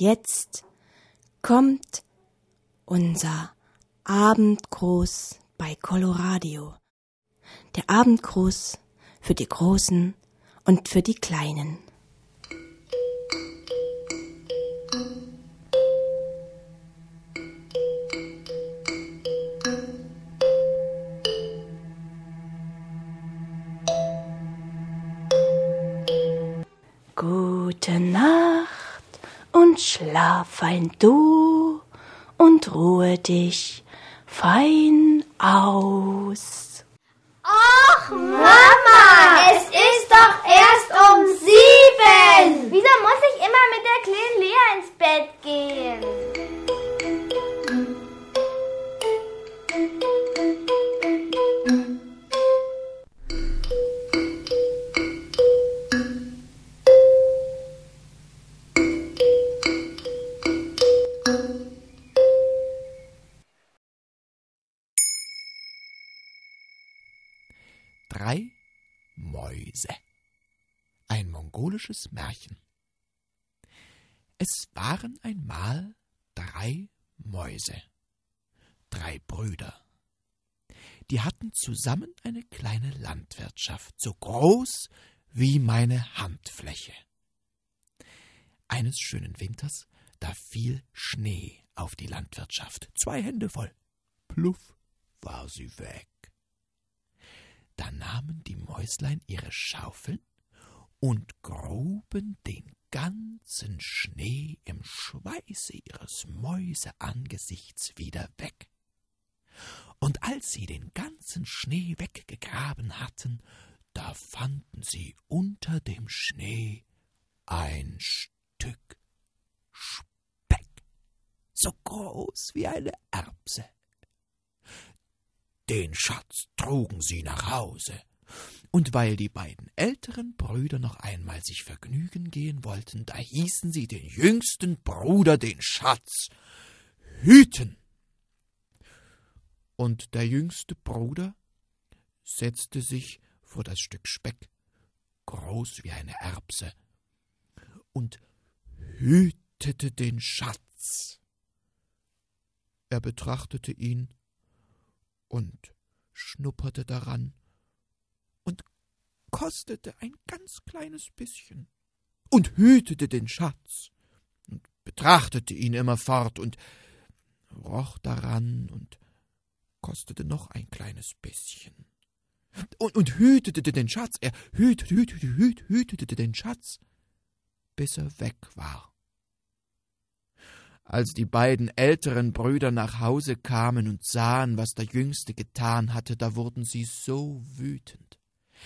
jetzt kommt unser Abendgruß bei Coloradio. Der Abendgruß für die Großen und für die Kleinen. Schlaf fein du und ruhe dich fein aus. Och, Mama, es ist doch erst um sieben. Wieso muss ich immer mit der kleinen Lea ins Bett gehen? Drei Mäuse. Ein mongolisches Märchen. Es waren einmal drei Mäuse, drei Brüder. Die hatten zusammen eine kleine Landwirtschaft, so groß wie meine Handfläche. Eines schönen Winters, da fiel Schnee auf die Landwirtschaft, zwei Hände voll. Pluff war sie weg. Da nahmen die Mäuslein ihre Schaufeln und gruben den ganzen Schnee im Schweiße ihres Mäuseangesichts wieder weg. Und als sie den ganzen Schnee weggegraben hatten, da fanden sie unter dem Schnee ein Stück Speck, so groß wie eine Erbse. Den Schatz trugen sie nach Hause. Und weil die beiden älteren Brüder noch einmal sich vergnügen gehen wollten, da hießen sie den jüngsten Bruder den Schatz hüten. Und der jüngste Bruder setzte sich vor das Stück Speck, groß wie eine Erbse, und hütete den Schatz. Er betrachtete ihn und schnupperte daran und kostete ein ganz kleines bisschen und hütete den Schatz und betrachtete ihn immerfort und roch daran und kostete noch ein kleines bisschen und, und hütete den Schatz, er hütete, hütete, hütete, hütete den Schatz, bis er weg war. Als die beiden älteren Brüder nach Hause kamen und sahen, was der Jüngste getan hatte, da wurden sie so wütend.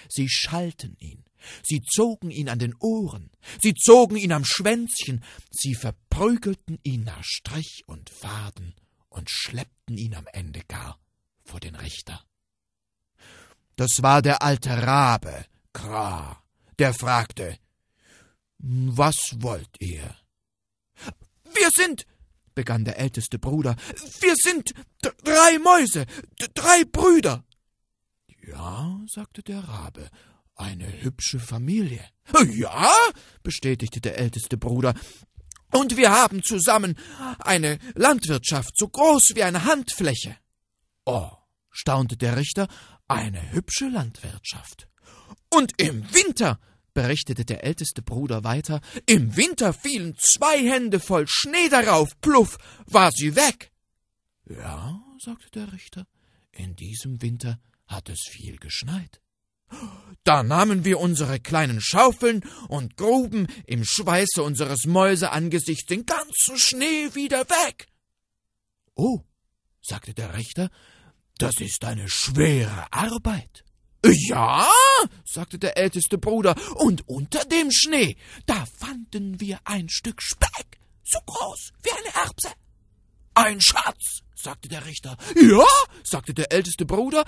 Sie schalten ihn, sie zogen ihn an den Ohren, sie zogen ihn am Schwänzchen, sie verprügelten ihn nach Strich und Faden und schleppten ihn am Ende gar vor den Richter. Das war der alte Rabe, Kra, der fragte, Was wollt ihr? Wir sind, begann der älteste Bruder. Wir sind drei Mäuse, drei Brüder. Ja, sagte der Rabe, eine hübsche Familie. Ja, bestätigte der älteste Bruder. Und wir haben zusammen eine Landwirtschaft so groß wie eine Handfläche. Oh, staunte der Richter, eine hübsche Landwirtschaft. Und im Winter berichtete der älteste Bruder weiter, im Winter fielen zwei Hände voll Schnee darauf, pluff, war sie weg. Ja, sagte der Richter, in diesem Winter hat es viel geschneit. Da nahmen wir unsere kleinen Schaufeln und gruben im Schweiße unseres Mäuseangesichts den ganzen Schnee wieder weg. Oh, sagte der Richter, das ist eine schwere Arbeit. Ja, sagte der älteste Bruder, und unter dem Schnee, da fanden wir ein Stück Speck, so groß wie eine Erbse. Ein Schatz, sagte der Richter. Ja, sagte der älteste Bruder,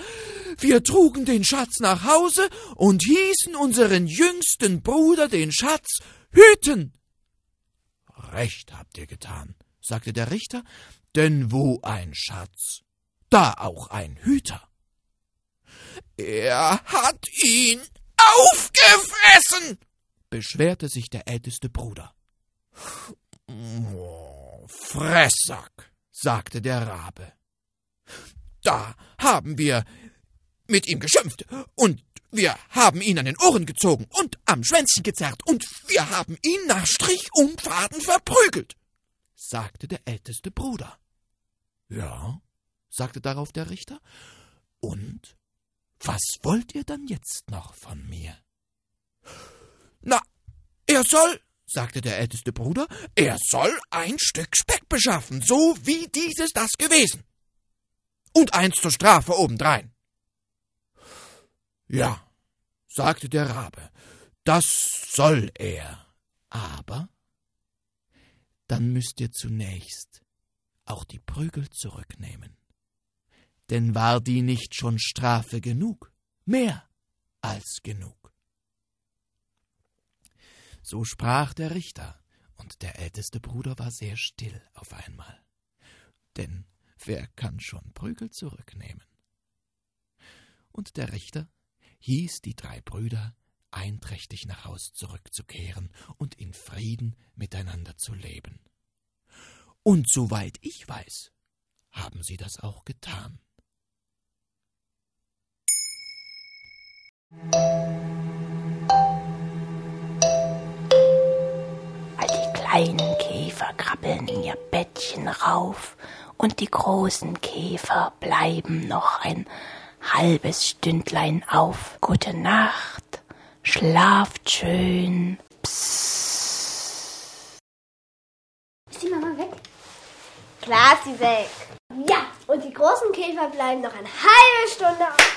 wir trugen den Schatz nach Hause und hießen unseren jüngsten Bruder den Schatz hüten. Recht habt ihr getan, sagte der Richter, denn wo ein Schatz, da auch ein Hüter. Er hat ihn aufgefressen, beschwerte sich der älteste Bruder. Fresssack, sagte der Rabe. Da haben wir mit ihm geschimpft und wir haben ihn an den Ohren gezogen und am Schwänzchen gezerrt und wir haben ihn nach Strich und Faden verprügelt, sagte der älteste Bruder. Ja, sagte darauf der Richter. Und was wollt ihr dann jetzt noch von mir? Na, er soll, sagte der älteste Bruder, er soll ein Stück Speck beschaffen, so wie dieses das gewesen. Und eins zur Strafe obendrein. Ja, sagte der Rabe, das soll er. Aber dann müsst ihr zunächst auch die Prügel zurücknehmen. Denn war die nicht schon Strafe genug? Mehr als genug. So sprach der Richter, und der älteste Bruder war sehr still auf einmal. Denn wer kann schon Prügel zurücknehmen? Und der Richter hieß die drei Brüder, einträchtig nach Haus zurückzukehren und in Frieden miteinander zu leben. Und soweit ich weiß, haben sie das auch getan. All die kleinen Käfer krabbeln in ihr Bettchen rauf und die großen Käfer bleiben noch ein halbes Stündlein auf. Gute Nacht, schlaft schön. Psst. Ist die Mama weg? Klar ist sie weg. Ja, und die großen Käfer bleiben noch eine halbe Stunde auf.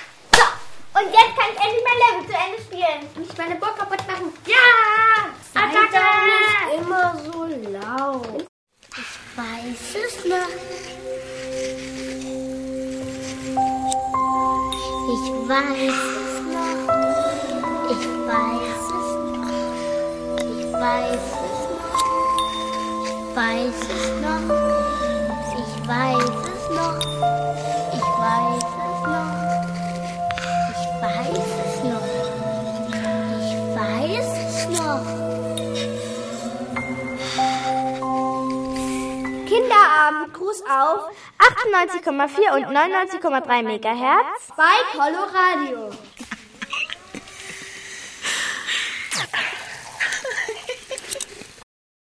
Und jetzt kann ich endlich mein Level zu Ende spielen. Nicht meine Burg kaputt machen. Ja! Sei Attacke! doch nicht immer so laut. Ich weiß es noch. Ich weiß es noch. Ich weiß es noch. Ich weiß es noch. Ich weiß es noch. Ich weiß es noch. Ich weiß es noch. Kinderabend, Gruß auf 98,4 und 99,3 Megahertz Bei Coloradio.